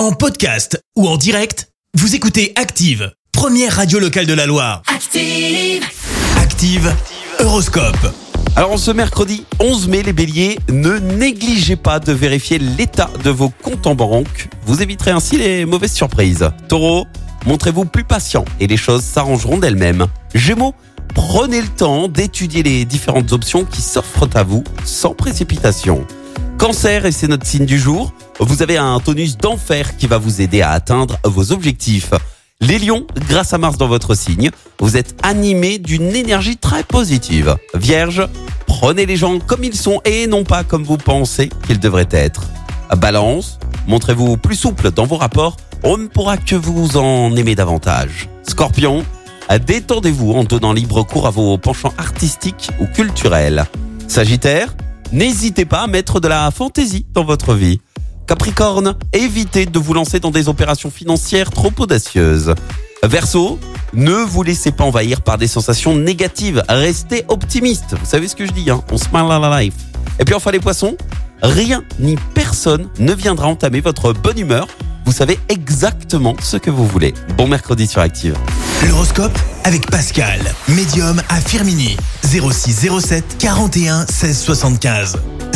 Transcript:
En podcast ou en direct, vous écoutez Active, première radio locale de la Loire. Active. Active, Horoscope. Alors, ce mercredi 11 mai, les béliers, ne négligez pas de vérifier l'état de vos comptes en banque. Vous éviterez ainsi les mauvaises surprises. Taureau, montrez-vous plus patient et les choses s'arrangeront d'elles-mêmes. Gémeaux, prenez le temps d'étudier les différentes options qui s'offrent à vous sans précipitation. Cancer, et c'est notre signe du jour, vous avez un tonus d'enfer qui va vous aider à atteindre vos objectifs. Les lions, grâce à Mars dans votre signe, vous êtes animés d'une énergie très positive. Vierge, prenez les gens comme ils sont et non pas comme vous pensez qu'ils devraient être. Balance, montrez-vous plus souple dans vos rapports, on ne pourra que vous en aimer davantage. Scorpion, détendez-vous en donnant libre cours à vos penchants artistiques ou culturels. Sagittaire, n'hésitez pas à mettre de la fantaisie dans votre vie. Capricorne, évitez de vous lancer dans des opérations financières trop audacieuses. Verseau, ne vous laissez pas envahir par des sensations négatives. Restez optimiste. Vous savez ce que je dis, hein? On smile à la life. Et puis enfin les poissons, rien ni personne ne viendra entamer votre bonne humeur. Vous savez exactement ce que vous voulez. Bon mercredi sur Active. L'horoscope avec Pascal, médium à Firmini. 0607 41 16 75.